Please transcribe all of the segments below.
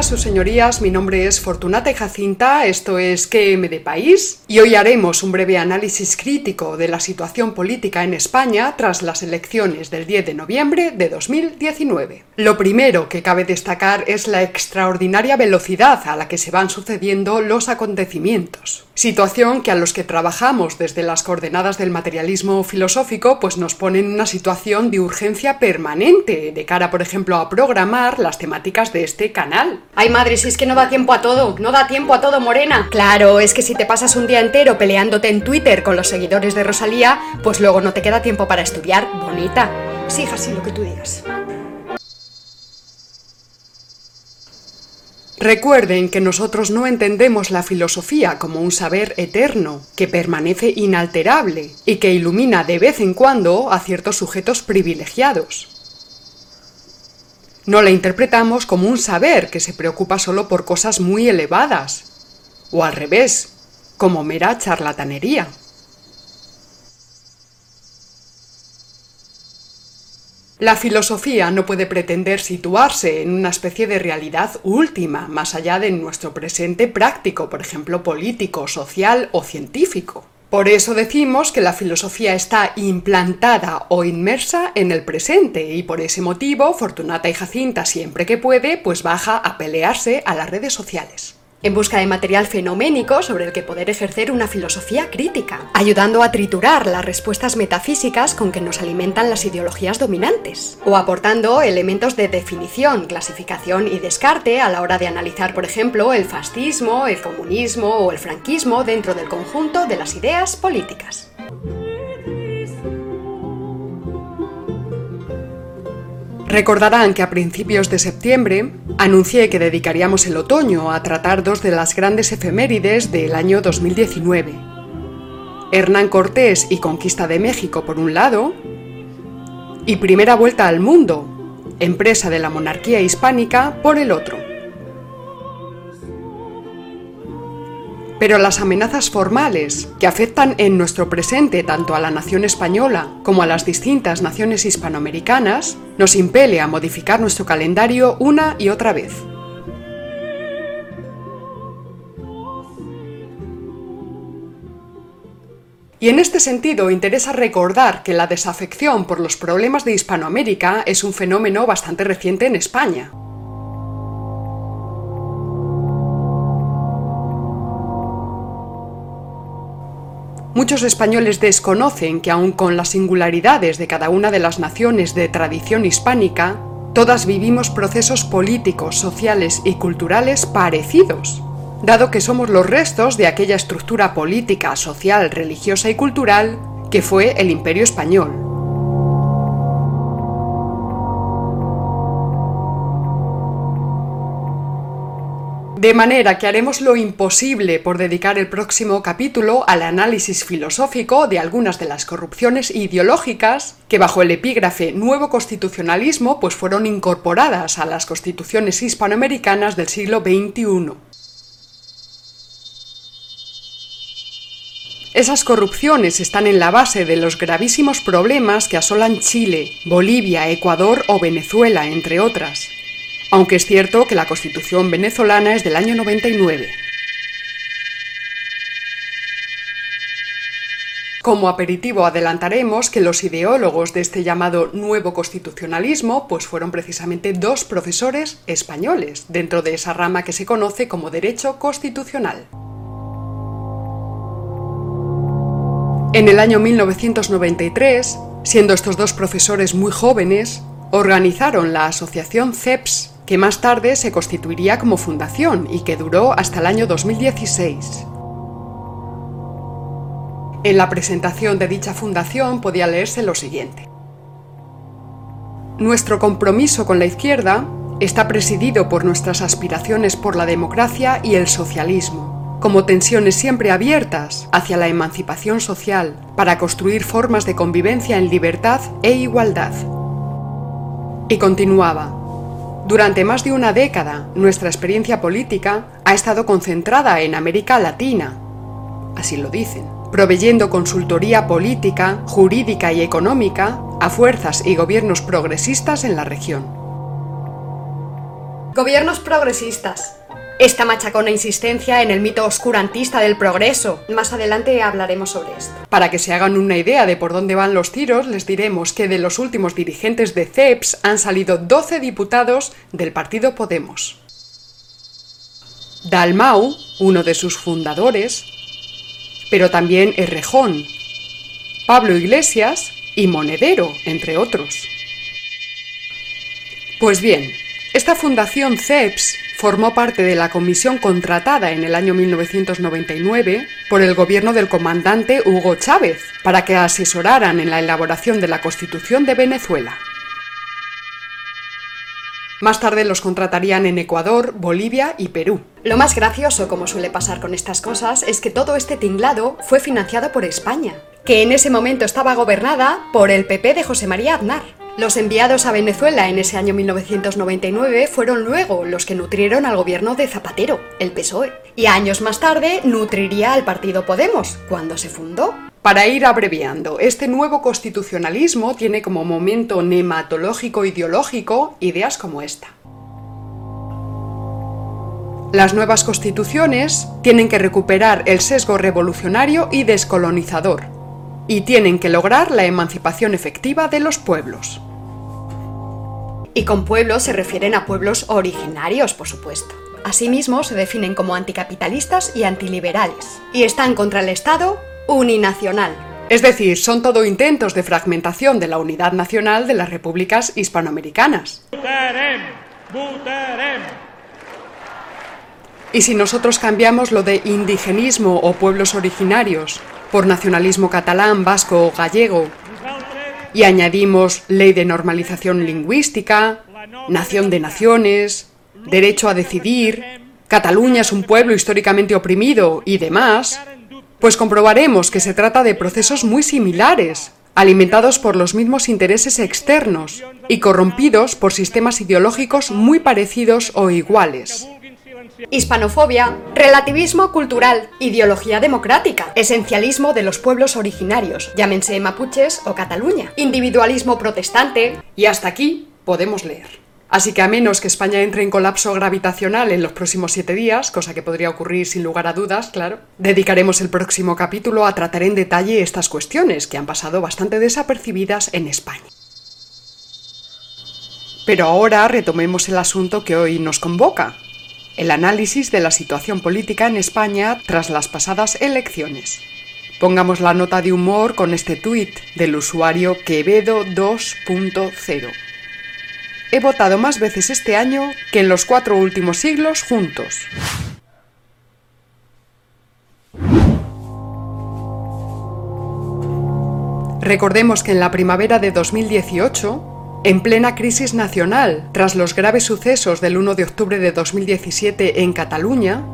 Días, sus señorías. Mi nombre es Fortunata Jacinta. Esto es QM de País. Y hoy haremos un breve análisis crítico de la situación política en España tras las elecciones del 10 de noviembre de 2019. Lo primero que cabe destacar es la extraordinaria velocidad a la que se van sucediendo los acontecimientos. Situación que a los que trabajamos desde las coordenadas del materialismo filosófico pues nos pone en una situación de urgencia permanente de cara, por ejemplo, a programar las temáticas de este canal. Ay madre, si es que no da tiempo a todo, no da tiempo a todo, Morena. Claro, es que si te pasas un día entero peleándote en Twitter con los seguidores de Rosalía, pues luego no te queda tiempo para estudiar, bonita. Sí, así lo que tú digas. Recuerden que nosotros no entendemos la filosofía como un saber eterno, que permanece inalterable y que ilumina de vez en cuando a ciertos sujetos privilegiados. No la interpretamos como un saber que se preocupa solo por cosas muy elevadas, o al revés, como mera charlatanería. La filosofía no puede pretender situarse en una especie de realidad última, más allá de nuestro presente práctico, por ejemplo, político, social o científico. Por eso decimos que la filosofía está implantada o inmersa en el presente y por ese motivo Fortunata y Jacinta siempre que puede pues baja a pelearse a las redes sociales en busca de material fenoménico sobre el que poder ejercer una filosofía crítica, ayudando a triturar las respuestas metafísicas con que nos alimentan las ideologías dominantes, o aportando elementos de definición, clasificación y descarte a la hora de analizar, por ejemplo, el fascismo, el comunismo o el franquismo dentro del conjunto de las ideas políticas. Recordarán que a principios de septiembre anuncié que dedicaríamos el otoño a tratar dos de las grandes efemérides del año 2019. Hernán Cortés y Conquista de México por un lado, y Primera Vuelta al Mundo, empresa de la monarquía hispánica por el otro. Pero las amenazas formales, que afectan en nuestro presente tanto a la nación española como a las distintas naciones hispanoamericanas, nos impele a modificar nuestro calendario una y otra vez. Y en este sentido interesa recordar que la desafección por los problemas de Hispanoamérica es un fenómeno bastante reciente en España. Muchos españoles desconocen que aun con las singularidades de cada una de las naciones de tradición hispánica, todas vivimos procesos políticos, sociales y culturales parecidos, dado que somos los restos de aquella estructura política, social, religiosa y cultural que fue el imperio español. De manera que haremos lo imposible por dedicar el próximo capítulo al análisis filosófico de algunas de las corrupciones ideológicas que bajo el epígrafe Nuevo Constitucionalismo pues fueron incorporadas a las constituciones hispanoamericanas del siglo XXI. Esas corrupciones están en la base de los gravísimos problemas que asolan Chile, Bolivia, Ecuador o Venezuela, entre otras aunque es cierto que la Constitución venezolana es del año 99. Como aperitivo adelantaremos que los ideólogos de este llamado nuevo constitucionalismo pues fueron precisamente dos profesores españoles dentro de esa rama que se conoce como derecho constitucional. En el año 1993, siendo estos dos profesores muy jóvenes, organizaron la asociación CEPS que más tarde se constituiría como fundación y que duró hasta el año 2016. En la presentación de dicha fundación podía leerse lo siguiente. Nuestro compromiso con la izquierda está presidido por nuestras aspiraciones por la democracia y el socialismo, como tensiones siempre abiertas hacia la emancipación social para construir formas de convivencia en libertad e igualdad. Y continuaba, durante más de una década, nuestra experiencia política ha estado concentrada en América Latina, así lo dicen, proveyendo consultoría política, jurídica y económica a fuerzas y gobiernos progresistas en la región. Gobiernos progresistas. Esta machacona insistencia en el mito oscurantista del progreso. Más adelante hablaremos sobre esto. Para que se hagan una idea de por dónde van los tiros, les diremos que de los últimos dirigentes de CEPS han salido 12 diputados del partido Podemos. Dalmau, uno de sus fundadores, pero también Errejón, Pablo Iglesias y Monedero, entre otros. Pues bien, esta fundación CEPS formó parte de la comisión contratada en el año 1999 por el gobierno del comandante Hugo Chávez para que asesoraran en la elaboración de la Constitución de Venezuela. Más tarde los contratarían en Ecuador, Bolivia y Perú. Lo más gracioso, como suele pasar con estas cosas, es que todo este tinglado fue financiado por España, que en ese momento estaba gobernada por el PP de José María Aznar. Los enviados a Venezuela en ese año 1999 fueron luego los que nutrieron al gobierno de Zapatero, el PSOE, y años más tarde nutriría al partido Podemos, cuando se fundó. Para ir abreviando, este nuevo constitucionalismo tiene como momento nematológico ideológico ideas como esta. Las nuevas constituciones tienen que recuperar el sesgo revolucionario y descolonizador, y tienen que lograr la emancipación efectiva de los pueblos. Y con pueblos se refieren a pueblos originarios, por supuesto. Asimismo, se definen como anticapitalistas y antiliberales, y están contra el Estado uninacional. Es decir, son todo intentos de fragmentación de la unidad nacional de las repúblicas hispanoamericanas. Y si nosotros cambiamos lo de indigenismo o pueblos originarios por nacionalismo catalán, vasco o gallego, y añadimos ley de normalización lingüística, nación de naciones, derecho a decidir, Cataluña es un pueblo históricamente oprimido y demás, pues comprobaremos que se trata de procesos muy similares, alimentados por los mismos intereses externos y corrompidos por sistemas ideológicos muy parecidos o iguales hispanofobia, relativismo cultural, ideología democrática, esencialismo de los pueblos originarios, llámense mapuches o Cataluña, individualismo protestante y hasta aquí podemos leer. Así que a menos que España entre en colapso gravitacional en los próximos siete días, cosa que podría ocurrir sin lugar a dudas, claro, dedicaremos el próximo capítulo a tratar en detalle estas cuestiones que han pasado bastante desapercibidas en España. Pero ahora retomemos el asunto que hoy nos convoca, el análisis de la situación política en España tras las pasadas elecciones. Pongamos la nota de humor con este tuit del usuario Quevedo 2.0. He votado más veces este año que en los cuatro últimos siglos juntos. Recordemos que en la primavera de 2018, en plena crisis nacional, tras los graves sucesos del 1 de octubre de 2017 en Cataluña,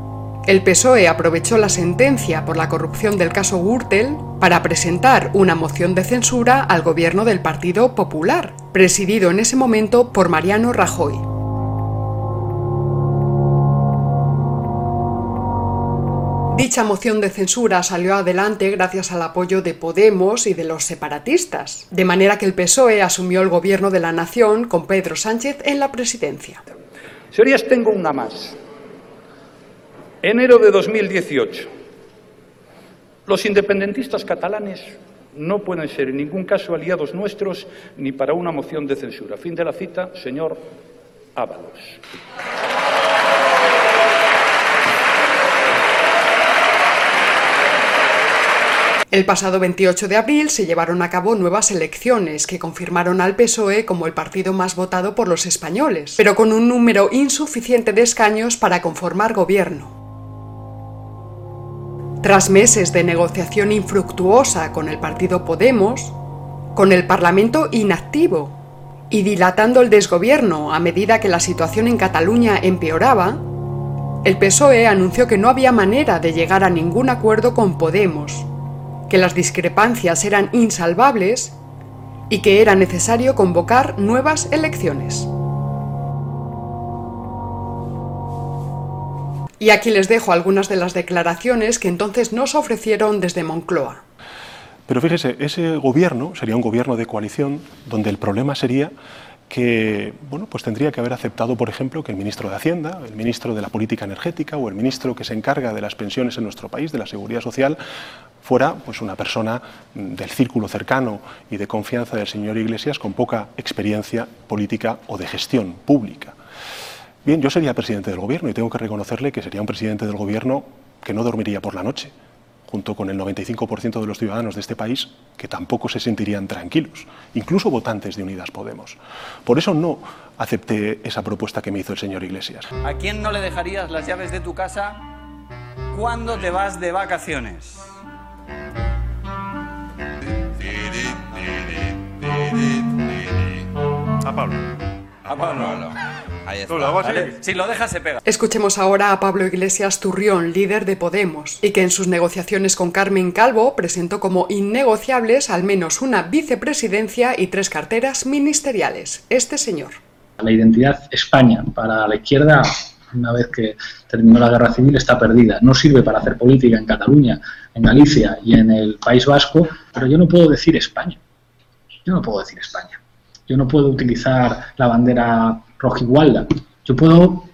el PSOE aprovechó la sentencia por la corrupción del caso Gürtel para presentar una moción de censura al gobierno del Partido Popular, presidido en ese momento por Mariano Rajoy. Dicha moción de censura salió adelante gracias al apoyo de Podemos y de los separatistas, de manera que el PSOE asumió el gobierno de la nación con Pedro Sánchez en la presidencia. Señorías, tengo una más. Enero de 2018. Los independentistas catalanes no pueden ser en ningún caso aliados nuestros ni para una moción de censura. Fin de la cita, señor Ábalos. El pasado 28 de abril se llevaron a cabo nuevas elecciones que confirmaron al PSOE como el partido más votado por los españoles, pero con un número insuficiente de escaños para conformar gobierno. Tras meses de negociación infructuosa con el partido Podemos, con el Parlamento inactivo y dilatando el desgobierno a medida que la situación en Cataluña empeoraba, el PSOE anunció que no había manera de llegar a ningún acuerdo con Podemos que las discrepancias eran insalvables y que era necesario convocar nuevas elecciones. Y aquí les dejo algunas de las declaraciones que entonces nos ofrecieron desde Moncloa. Pero fíjese, ese gobierno sería un gobierno de coalición donde el problema sería que bueno, pues tendría que haber aceptado, por ejemplo, que el ministro de Hacienda, el ministro de la Política Energética o el ministro que se encarga de las pensiones en nuestro país, de la seguridad social, fuera pues, una persona del círculo cercano y de confianza del señor Iglesias con poca experiencia política o de gestión pública. Bien, yo sería presidente del gobierno y tengo que reconocerle que sería un presidente del gobierno que no dormiría por la noche junto con el 95% de los ciudadanos de este país, que tampoco se sentirían tranquilos, incluso votantes de Unidas Podemos. Por eso no acepté esa propuesta que me hizo el señor Iglesias. ¿A quién no le dejarías las llaves de tu casa cuando te vas de vacaciones? A Pablo. A Pablo. Ahí está. lo Si lo dejas se pega. Escuchemos ahora a Pablo Iglesias Turrión, líder de Podemos, y que en sus negociaciones con Carmen Calvo presentó como innegociables al menos una vicepresidencia y tres carteras ministeriales. Este señor. La identidad España para la izquierda, una vez que terminó la guerra civil, está perdida. No sirve para hacer política en Cataluña, en Galicia y en el País Vasco, pero yo no puedo decir España. Yo no puedo decir España. Yo no puedo utilizar la bandera Yo puedo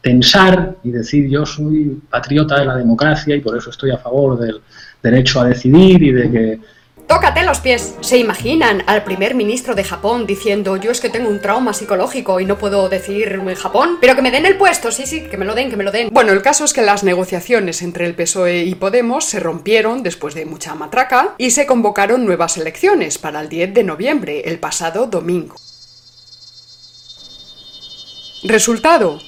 pensar y decir yo soy patriota de la democracia y por eso estoy a favor del derecho a decidir y de que Tócate los pies. ¿Se imaginan al primer ministro de Japón diciendo yo es que tengo un trauma psicológico y no puedo decir en Japón? Pero que me den el puesto, sí, sí, que me lo den, que me lo den. Bueno, el caso es que las negociaciones entre el PSOE y Podemos se rompieron después de mucha matraca y se convocaron nuevas elecciones para el 10 de noviembre, el pasado domingo. ¿Resultado?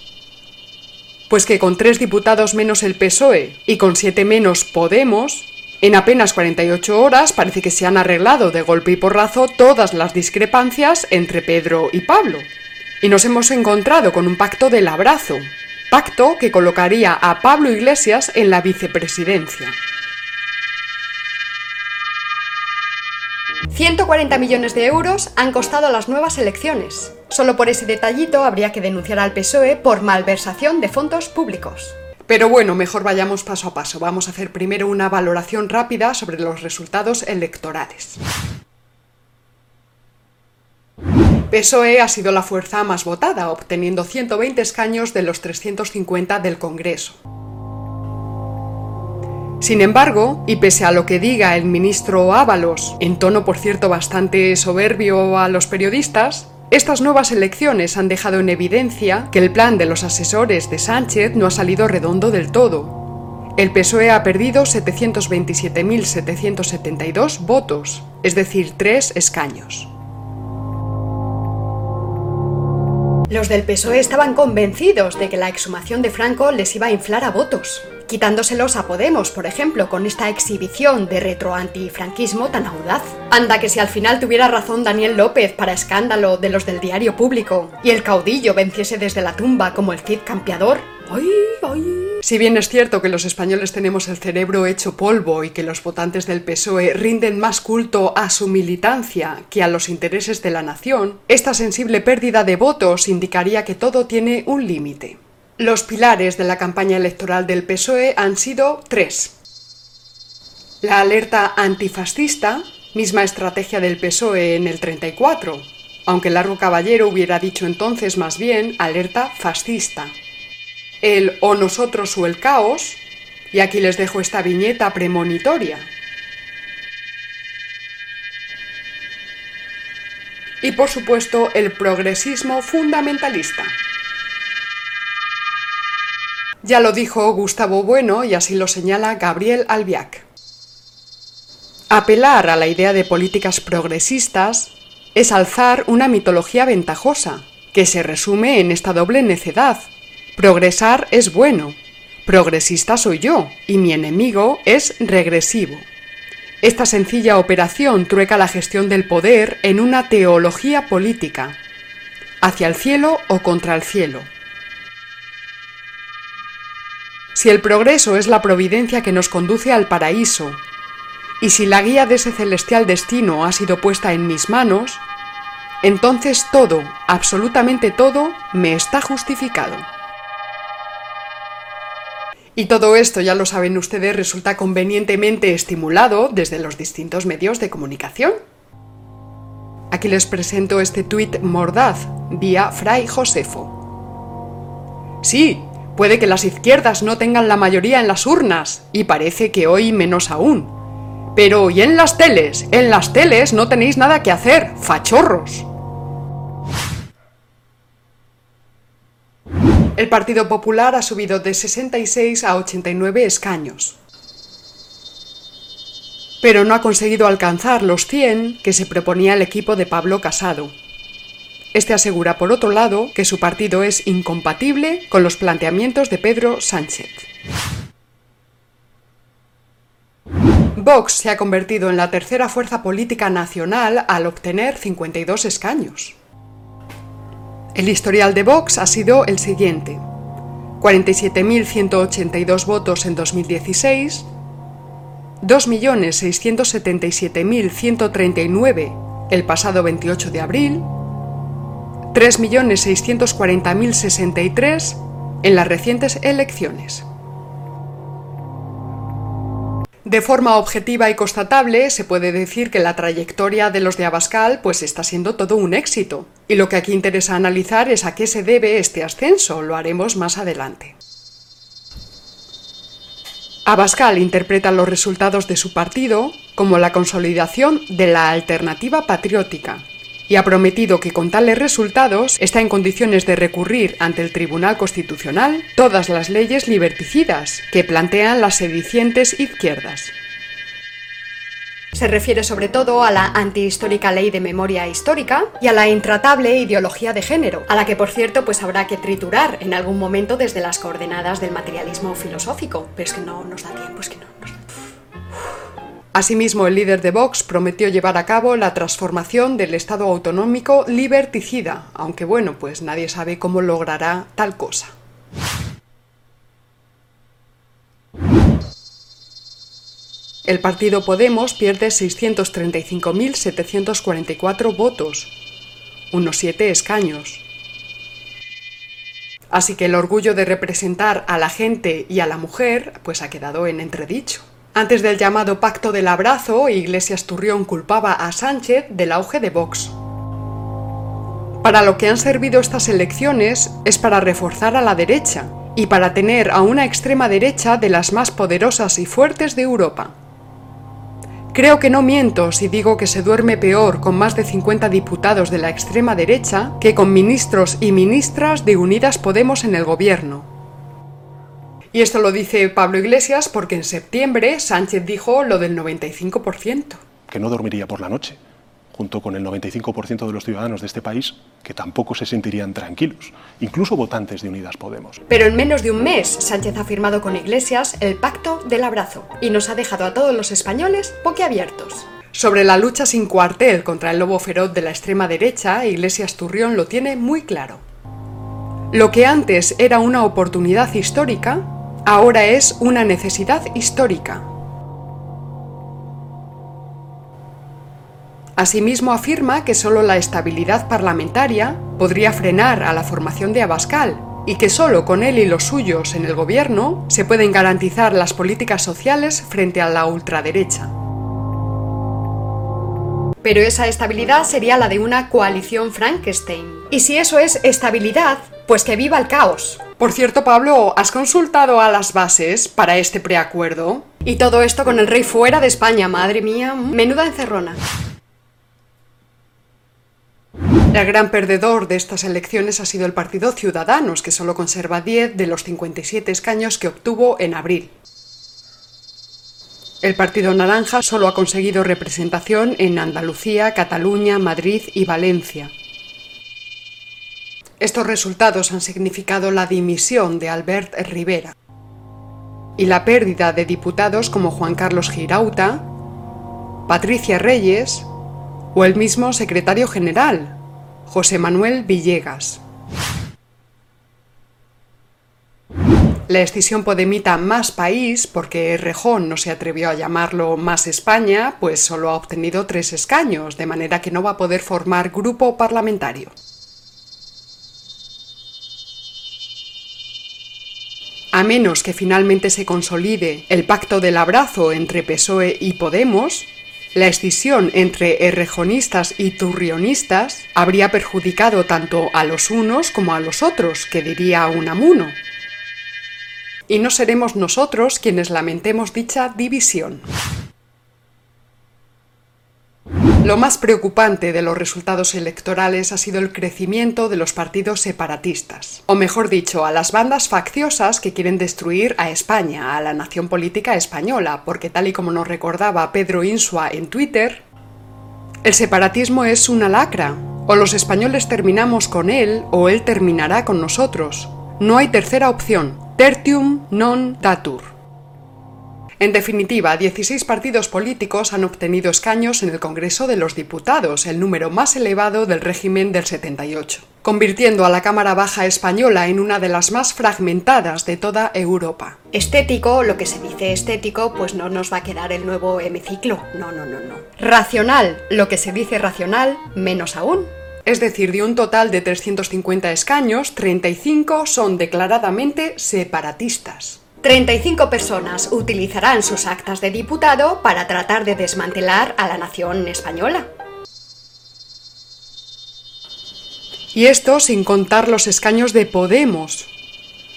Pues que con tres diputados menos el PSOE y con siete menos Podemos, en apenas 48 horas parece que se han arreglado de golpe y porrazo todas las discrepancias entre Pedro y Pablo. Y nos hemos encontrado con un pacto del abrazo, pacto que colocaría a Pablo Iglesias en la vicepresidencia. 140 millones de euros han costado las nuevas elecciones. Solo por ese detallito habría que denunciar al PSOE por malversación de fondos públicos. Pero bueno, mejor vayamos paso a paso. Vamos a hacer primero una valoración rápida sobre los resultados electorales. PSOE ha sido la fuerza más votada, obteniendo 120 escaños de los 350 del Congreso. Sin embargo, y pese a lo que diga el ministro Ábalos, en tono por cierto bastante soberbio a los periodistas, estas nuevas elecciones han dejado en evidencia que el plan de los asesores de Sánchez no ha salido redondo del todo. El PSOE ha perdido 727.772 votos, es decir, tres escaños. Los del PSOE estaban convencidos de que la exhumación de Franco les iba a inflar a votos quitándoselos a Podemos, por ejemplo, con esta exhibición de retro-antifranquismo tan audaz. Anda que si al final tuviera razón Daniel López para escándalo de los del diario público y el caudillo venciese desde la tumba como el Cid campeador. ¡Ay, ay! Si bien es cierto que los españoles tenemos el cerebro hecho polvo y que los votantes del PSOE rinden más culto a su militancia que a los intereses de la nación, esta sensible pérdida de votos indicaría que todo tiene un límite. Los pilares de la campaña electoral del PSOE han sido tres. La alerta antifascista, misma estrategia del PSOE en el 34, aunque Largo Caballero hubiera dicho entonces más bien alerta fascista. El o nosotros o el caos, y aquí les dejo esta viñeta premonitoria. Y por supuesto el progresismo fundamentalista. Ya lo dijo Gustavo Bueno y así lo señala Gabriel Albiac. Apelar a la idea de políticas progresistas es alzar una mitología ventajosa, que se resume en esta doble necedad. Progresar es bueno, progresista soy yo, y mi enemigo es regresivo. Esta sencilla operación trueca la gestión del poder en una teología política, hacia el cielo o contra el cielo. Si el progreso es la providencia que nos conduce al paraíso, y si la guía de ese celestial destino ha sido puesta en mis manos, entonces todo, absolutamente todo, me está justificado. Y todo esto, ya lo saben ustedes, resulta convenientemente estimulado desde los distintos medios de comunicación. Aquí les presento este tuit mordaz vía Fray Josefo. Sí, puede que las izquierdas no tengan la mayoría en las urnas, y parece que hoy menos aún. Pero ¿y en las teles? En las teles no tenéis nada que hacer, fachorros. El Partido Popular ha subido de 66 a 89 escaños. Pero no ha conseguido alcanzar los 100 que se proponía el equipo de Pablo Casado. Este asegura, por otro lado, que su partido es incompatible con los planteamientos de Pedro Sánchez. Vox se ha convertido en la tercera fuerza política nacional al obtener 52 escaños. El historial de Vox ha sido el siguiente. 47.182 votos en 2016, 2.677.139 el pasado 28 de abril, 3.640.063 en las recientes elecciones. De forma objetiva y constatable, se puede decir que la trayectoria de los de Abascal pues está siendo todo un éxito. Y lo que aquí interesa analizar es a qué se debe este ascenso, lo haremos más adelante. Abascal interpreta los resultados de su partido como la consolidación de la alternativa patriótica, y ha prometido que con tales resultados está en condiciones de recurrir ante el Tribunal Constitucional todas las leyes liberticidas que plantean las sedicientes izquierdas. Se refiere sobre todo a la antihistórica ley de memoria histórica y a la intratable ideología de género, a la que por cierto pues habrá que triturar en algún momento desde las coordenadas del materialismo filosófico. Pero es que no nos da tiempo, es que no. Asimismo, el líder de Vox prometió llevar a cabo la transformación del Estado autonómico liberticida, aunque bueno, pues nadie sabe cómo logrará tal cosa. El partido Podemos pierde 635.744 votos, unos 7 escaños. Así que el orgullo de representar a la gente y a la mujer pues ha quedado en entredicho. Antes del llamado Pacto del Abrazo, Iglesias Turrión culpaba a Sánchez del auge de Vox. Para lo que han servido estas elecciones es para reforzar a la derecha y para tener a una extrema derecha de las más poderosas y fuertes de Europa. Creo que no miento si digo que se duerme peor con más de 50 diputados de la extrema derecha que con ministros y ministras de Unidas Podemos en el gobierno. Y esto lo dice Pablo Iglesias porque en septiembre Sánchez dijo lo del 95%. Que no dormiría por la noche, junto con el 95% de los ciudadanos de este país que tampoco se sentirían tranquilos, incluso votantes de Unidas Podemos. Pero en menos de un mes, Sánchez ha firmado con Iglesias el pacto del abrazo y nos ha dejado a todos los españoles boquiabiertos. Sobre la lucha sin cuartel contra el lobo feroz de la extrema derecha, Iglesias Turrión lo tiene muy claro. Lo que antes era una oportunidad histórica, ahora es una necesidad histórica. Asimismo afirma que solo la estabilidad parlamentaria podría frenar a la formación de Abascal y que solo con él y los suyos en el gobierno se pueden garantizar las políticas sociales frente a la ultraderecha. Pero esa estabilidad sería la de una coalición Frankenstein. Y si eso es estabilidad, pues que viva el caos. Por cierto, Pablo, ¿has consultado a las bases para este preacuerdo? Y todo esto con el rey fuera de España, madre mía. Menuda encerrona. El gran perdedor de estas elecciones ha sido el Partido Ciudadanos, que solo conserva 10 de los 57 escaños que obtuvo en abril. El Partido Naranja solo ha conseguido representación en Andalucía, Cataluña, Madrid y Valencia. Estos resultados han significado la dimisión de Albert Rivera y la pérdida de diputados como Juan Carlos Girauta, Patricia Reyes o el mismo secretario general, José Manuel Villegas. La escisión podemita Más País, porque Rejón no se atrevió a llamarlo Más España, pues solo ha obtenido tres escaños, de manera que no va a poder formar grupo parlamentario. A menos que finalmente se consolide el pacto del abrazo entre PSOE y Podemos, La escisión entre errejonistas y turrionistas habría perjudicado tanto a los unos como a los otros, que diría Unamuno. Y no seremos nosotros quienes lamentemos dicha división. Lo más preocupante de los resultados electorales ha sido el crecimiento de los partidos separatistas, o mejor dicho, a las bandas facciosas que quieren destruir a España, a la nación política española, porque tal y como nos recordaba Pedro Insua en Twitter, el separatismo es una lacra, o los españoles terminamos con él o él terminará con nosotros. No hay tercera opción, tertium non datur. En definitiva, 16 partidos políticos han obtenido escaños en el Congreso de los Diputados, el número más elevado del régimen del 78, convirtiendo a la Cámara Baja española en una de las más fragmentadas de toda Europa. Estético, lo que se dice estético, pues no nos va a quedar el nuevo hemiciclo. No, no, no, no. Racional, lo que se dice racional, menos aún. Es decir, de un total de 350 escaños, 35 son declaradamente separatistas. 35 personas utilizarán sus actas de diputado para tratar de desmantelar a la nación española. Y esto sin contar los escaños de Podemos,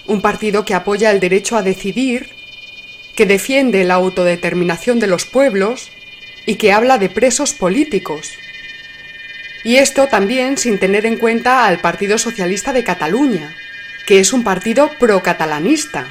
un partido que apoya el derecho a decidir, que defiende la autodeterminación de los pueblos y que habla de presos políticos. Y esto también sin tener en cuenta al Partido Socialista de Cataluña, que es un partido procatalanista.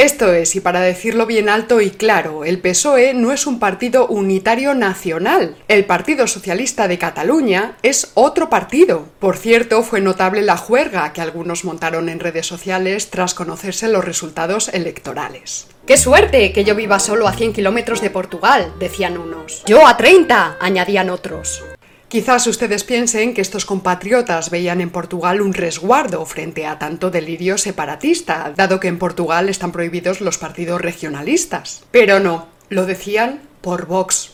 Esto es, y para decirlo bien alto y claro, el PSOE no es un partido unitario nacional. El Partido Socialista de Cataluña es otro partido. Por cierto, fue notable la juerga que algunos montaron en redes sociales tras conocerse los resultados electorales. ¡Qué suerte que yo viva solo a 100 kilómetros de Portugal! decían unos. Yo a 30, añadían otros. Quizás ustedes piensen que estos compatriotas veían en Portugal un resguardo frente a tanto delirio separatista, dado que en Portugal están prohibidos los partidos regionalistas. Pero no, lo decían por Vox.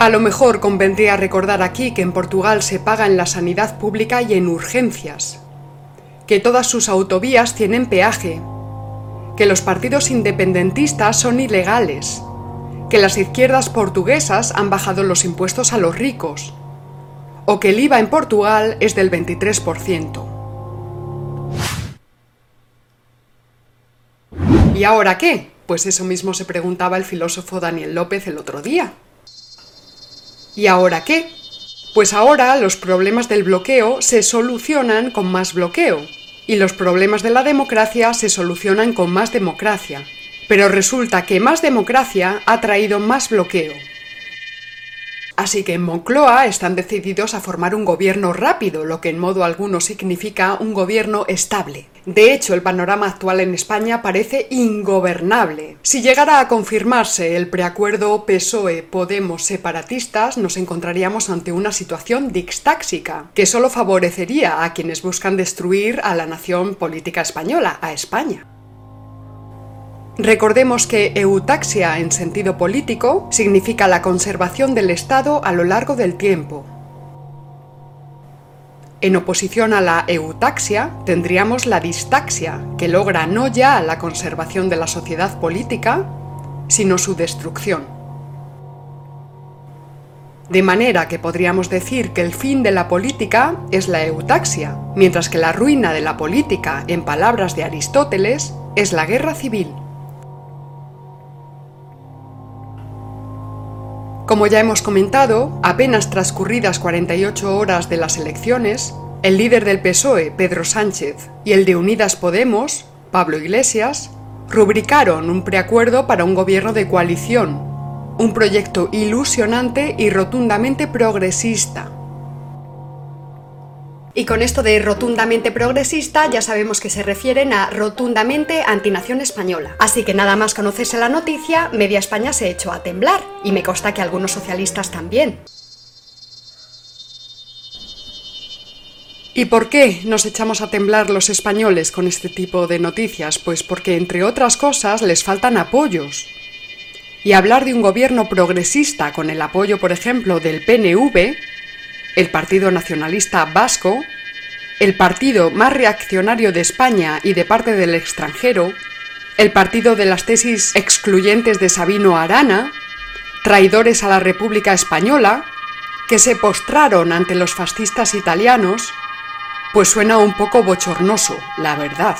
A lo mejor convendría recordar aquí que en Portugal se paga en la sanidad pública y en urgencias, que todas sus autovías tienen peaje, que los partidos independentistas son ilegales, que las izquierdas portuguesas han bajado los impuestos a los ricos, o que el IVA en Portugal es del 23%. ¿Y ahora qué? Pues eso mismo se preguntaba el filósofo Daniel López el otro día. ¿Y ahora qué? Pues ahora los problemas del bloqueo se solucionan con más bloqueo, y los problemas de la democracia se solucionan con más democracia. Pero resulta que más democracia ha traído más bloqueo. Así que en Moncloa están decididos a formar un gobierno rápido, lo que en modo alguno significa un gobierno estable. De hecho, el panorama actual en España parece ingobernable. Si llegara a confirmarse el preacuerdo PSOE-Podemos separatistas, nos encontraríamos ante una situación dixtáxica, que solo favorecería a quienes buscan destruir a la nación política española, a España. Recordemos que eutaxia en sentido político significa la conservación del Estado a lo largo del tiempo. En oposición a la eutaxia tendríamos la distaxia, que logra no ya la conservación de la sociedad política, sino su destrucción. De manera que podríamos decir que el fin de la política es la eutaxia, mientras que la ruina de la política, en palabras de Aristóteles, es la guerra civil. Como ya hemos comentado, apenas transcurridas 48 horas de las elecciones, el líder del PSOE, Pedro Sánchez, y el de Unidas Podemos, Pablo Iglesias, rubricaron un preacuerdo para un gobierno de coalición, un proyecto ilusionante y rotundamente progresista, y con esto de rotundamente progresista ya sabemos que se refieren a rotundamente antinación española. Así que nada más conocerse la noticia, media España se echó a temblar. Y me consta que algunos socialistas también. ¿Y por qué nos echamos a temblar los españoles con este tipo de noticias? Pues porque, entre otras cosas, les faltan apoyos. Y hablar de un gobierno progresista con el apoyo, por ejemplo, del PNV, el Partido Nacionalista Vasco, el partido más reaccionario de España y de parte del extranjero, el partido de las tesis excluyentes de Sabino Arana, traidores a la República Española, que se postraron ante los fascistas italianos, pues suena un poco bochornoso, la verdad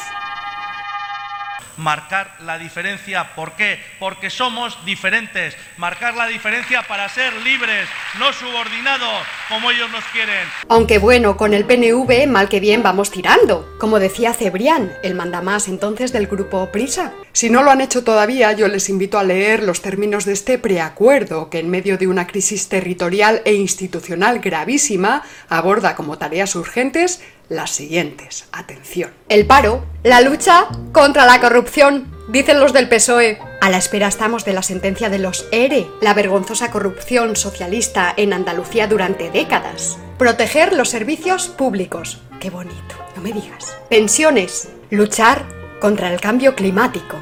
marcar la diferencia. ¿Por qué? Porque somos diferentes. Marcar la diferencia para ser libres, no subordinados como ellos nos quieren. Aunque bueno, con el PNV mal que bien vamos tirando, como decía Cebrián, el mandamás entonces del grupo Prisa. Si no lo han hecho todavía, yo les invito a leer los términos de este preacuerdo que en medio de una crisis territorial e institucional gravísima aborda como tareas urgentes las siguientes. Atención. El paro, la lucha contra la corrupción, dicen los del PSOE. A la espera estamos de la sentencia de los ERE, la vergonzosa corrupción socialista en Andalucía durante décadas. Proteger los servicios públicos. Qué bonito, no me digas. Pensiones. Luchar contra el cambio climático.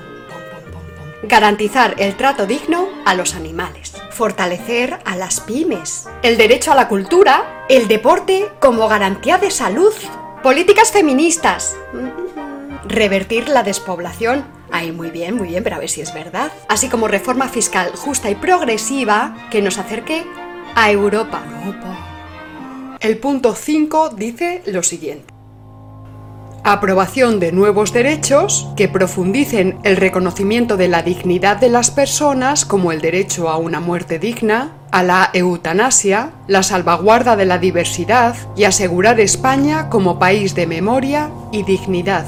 Garantizar el trato digno a los animales. Fortalecer a las pymes. El derecho a la cultura. El deporte como garantía de salud. Políticas feministas. Revertir la despoblación. Ay, muy bien, muy bien, pero a ver si es verdad. Así como reforma fiscal justa y progresiva que nos acerque a Europa. El punto 5 dice lo siguiente aprobación de nuevos derechos que profundicen el reconocimiento de la dignidad de las personas como el derecho a una muerte digna, a la eutanasia, la salvaguarda de la diversidad y asegurar España como país de memoria y dignidad.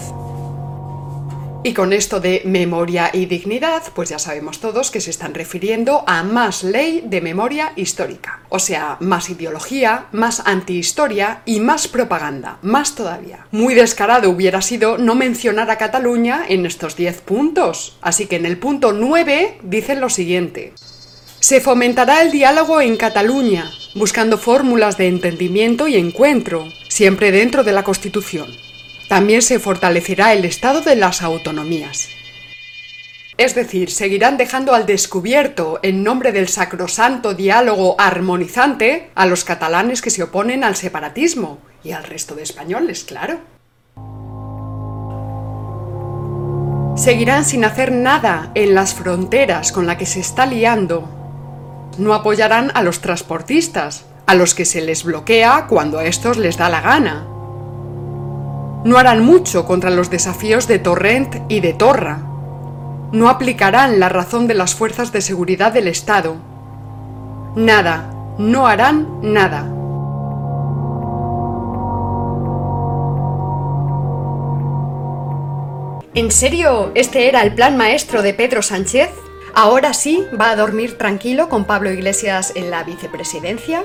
Y con esto de memoria y dignidad, pues ya sabemos todos que se están refiriendo a más ley de memoria histórica. O sea, más ideología, más antihistoria y más propaganda, más todavía. Muy descarado hubiera sido no mencionar a Cataluña en estos 10 puntos. Así que en el punto 9 dicen lo siguiente. Se fomentará el diálogo en Cataluña, buscando fórmulas de entendimiento y encuentro, siempre dentro de la Constitución. También se fortalecerá el estado de las autonomías. Es decir, seguirán dejando al descubierto, en nombre del sacrosanto diálogo armonizante, a los catalanes que se oponen al separatismo y al resto de españoles, claro. Seguirán sin hacer nada en las fronteras con la que se está liando. No apoyarán a los transportistas, a los que se les bloquea cuando a estos les da la gana no harán mucho contra los desafíos de Torrent y de Torra. No aplicarán la razón de las fuerzas de seguridad del Estado. Nada, no harán nada. ¿En serio este era el plan maestro de Pedro Sánchez? ¿Ahora sí va a dormir tranquilo con Pablo Iglesias en la vicepresidencia?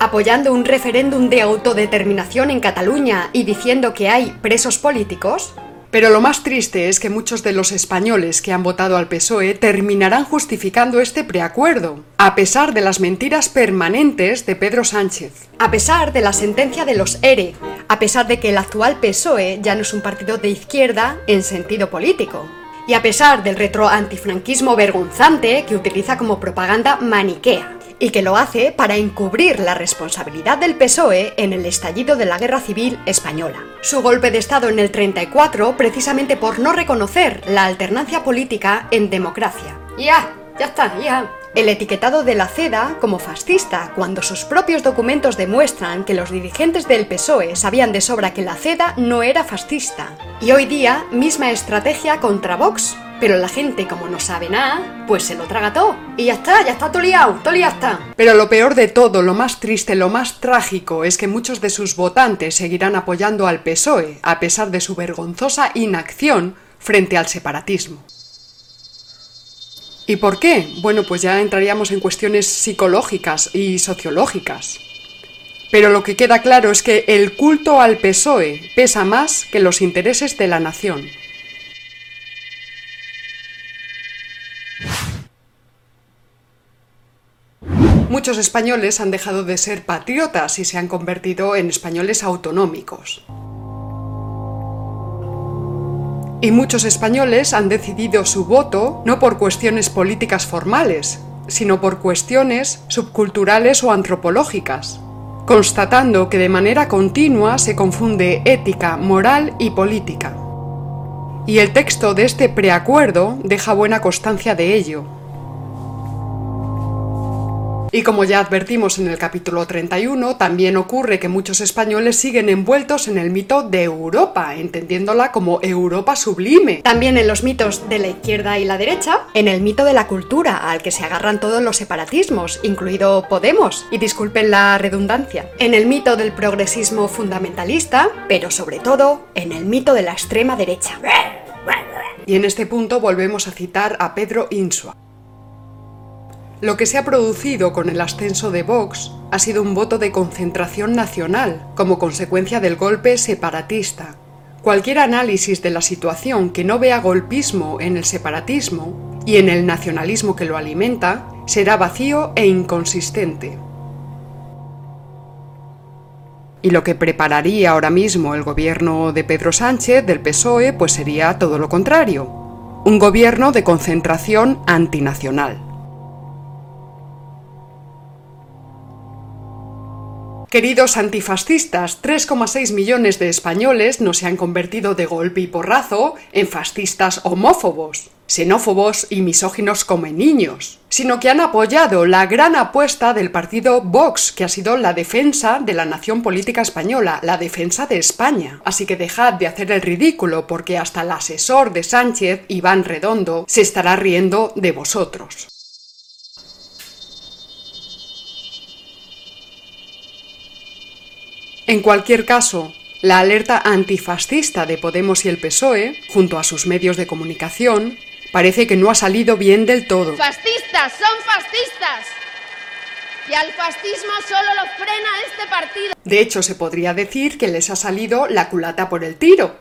Apoyando un referéndum de autodeterminación en Cataluña y diciendo que hay presos políticos? Pero lo más triste es que muchos de los españoles que han votado al PSOE terminarán justificando este preacuerdo, a pesar de las mentiras permanentes de Pedro Sánchez. A pesar de la sentencia de los ERE, a pesar de que el actual PSOE ya no es un partido de izquierda en sentido político. Y a pesar del retroantifranquismo vergonzante que utiliza como propaganda maniquea y que lo hace para encubrir la responsabilidad del PSOE en el estallido de la Guerra Civil Española. Su golpe de Estado en el 34 precisamente por no reconocer la alternancia política en democracia. Ya, ya está, ya. El etiquetado de la CEDA como fascista, cuando sus propios documentos demuestran que los dirigentes del PSOE sabían de sobra que la CEDA no era fascista. Y hoy día, misma estrategia contra Vox, pero la gente, como no sabe nada, pues se lo traga todo. Y ya está, ya está todo liado, todo está. Pero lo peor de todo, lo más triste, lo más trágico, es que muchos de sus votantes seguirán apoyando al PSOE, a pesar de su vergonzosa inacción frente al separatismo. ¿Y por qué? Bueno, pues ya entraríamos en cuestiones psicológicas y sociológicas. Pero lo que queda claro es que el culto al PSOE pesa más que los intereses de la nación. Muchos españoles han dejado de ser patriotas y se han convertido en españoles autonómicos. Y muchos españoles han decidido su voto no por cuestiones políticas formales, sino por cuestiones subculturales o antropológicas, constatando que de manera continua se confunde ética, moral y política. y el texto de este preacuerdo deja buena constancia de ello. Y como ya advertimos en el capítulo 31, también ocurre que muchos españoles siguen envueltos en el mito de Europa, entendiéndola como Europa sublime. También en los mitos de la izquierda y la derecha, en el mito de la cultura, al que se agarran todos los separatismos, incluido Podemos, y disculpen la redundancia, en el mito del progresismo fundamentalista, pero sobre todo en el mito de la extrema derecha. Y en este punto volvemos a citar a Pedro Insua. Lo que se ha producido con el ascenso de Vox ha sido un voto de concentración nacional como consecuencia del golpe separatista. Cualquier análisis de la situación que no vea golpismo en el separatismo y en el nacionalismo que lo alimenta será vacío e inconsistente. Y lo que prepararía ahora mismo el gobierno de Pedro Sánchez del PSOE pues sería todo lo contrario, un gobierno de concentración antinacional. Queridos antifascistas, 3,6 millones de españoles no se han convertido de golpe y porrazo en fascistas homófobos, xenófobos y misóginos como niños, sino que han apoyado la gran apuesta del partido Vox, que ha sido la defensa de la nación política española, la defensa de España. Así que dejad de hacer el ridículo, porque hasta el asesor de Sánchez, Iván Redondo, se estará riendo de vosotros. En cualquier caso, la alerta antifascista de Podemos y el PSOE, junto a sus medios de comunicación, parece que no ha salido bien del todo. ¡Fascistas! ¡Son fascistas! Y al fascismo solo lo frena este partido. De hecho, se podría decir que les ha salido la culata por el tiro.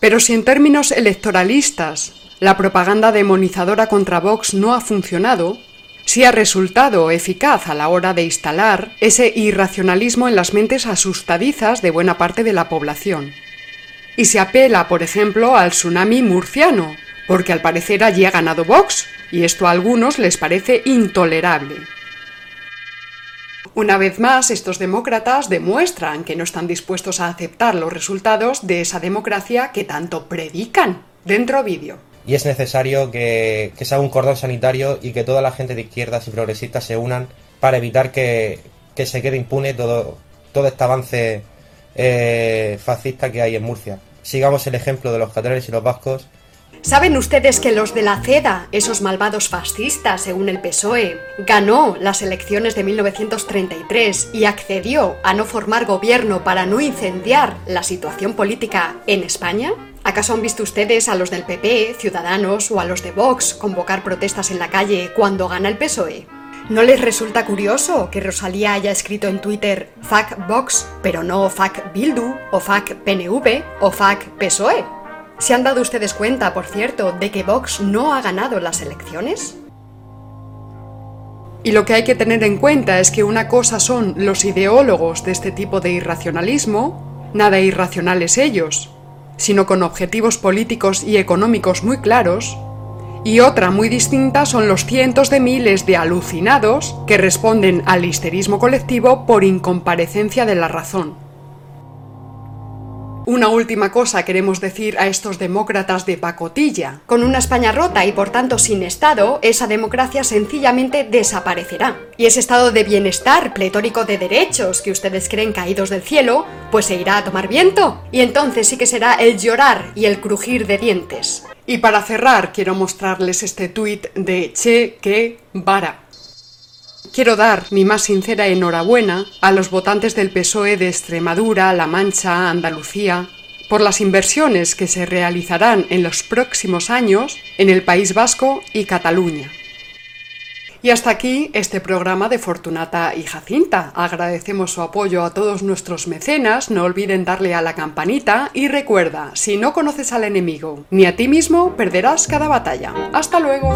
Pero si en términos electoralistas la propaganda demonizadora contra Vox no ha funcionado, si ha resultado eficaz a la hora de instalar ese irracionalismo en las mentes asustadizas de buena parte de la población. Y se apela, por ejemplo, al tsunami murciano, porque al parecer allí ha ganado Vox, y esto a algunos les parece intolerable. Una vez más, estos demócratas demuestran que no están dispuestos a aceptar los resultados de esa democracia que tanto predican. Dentro vídeo y es necesario que, se haga un cordón sanitario y que toda la gente de izquierdas y progresistas se unan para evitar que, se quede impune todo, todo este avance eh, fascista que hay en Murcia. Sigamos el ejemplo de los catalanes y los vascos ¿Saben ustedes que los de la CEDA, esos malvados fascistas según el PSOE, ganó las elecciones de 1933 y accedió a no formar gobierno para no incendiar la situación política en España? ¿Acaso han visto ustedes a los del PP, Ciudadanos o a los de Vox convocar protestas en la calle cuando gana el PSOE? ¿No les resulta curioso que Rosalía haya escrito en Twitter fuck Vox, pero no fuck Bildu, o fuck PNV, o fuck PSOE? ¿Se han dado ustedes cuenta, por cierto, de que Vox no ha ganado las elecciones? Y lo que hay que tener en cuenta es que una cosa son los ideólogos de este tipo de irracionalismo, nada irracionales ellos, sino con objetivos políticos y económicos muy claros, y otra muy distinta son los cientos de miles de alucinados que responden al histerismo colectivo por incomparecencia de la razón. Una última cosa queremos decir a estos demócratas de pacotilla. Con una España rota y por tanto sin Estado, esa democracia sencillamente desaparecerá. Y ese estado de bienestar pletórico de derechos que ustedes creen caídos del cielo, pues se irá a tomar viento. Y entonces sí que será el llorar y el crujir de dientes. Y para cerrar, quiero mostrarles este tuit de Che Que. Quiero dar mi más sincera enhorabuena a los votantes del PSOE de Extremadura, La Mancha, Andalucía, por las inversiones que se realizarán en los próximos años en el País Vasco y Cataluña. Y hasta aquí este programa de Fortunata y Jacinta. Agradecemos su apoyo a todos nuestros mecenas, no olviden darle a la campanita y recuerda, si no conoces al enemigo ni a ti mismo, perderás cada batalla. ¡Hasta luego!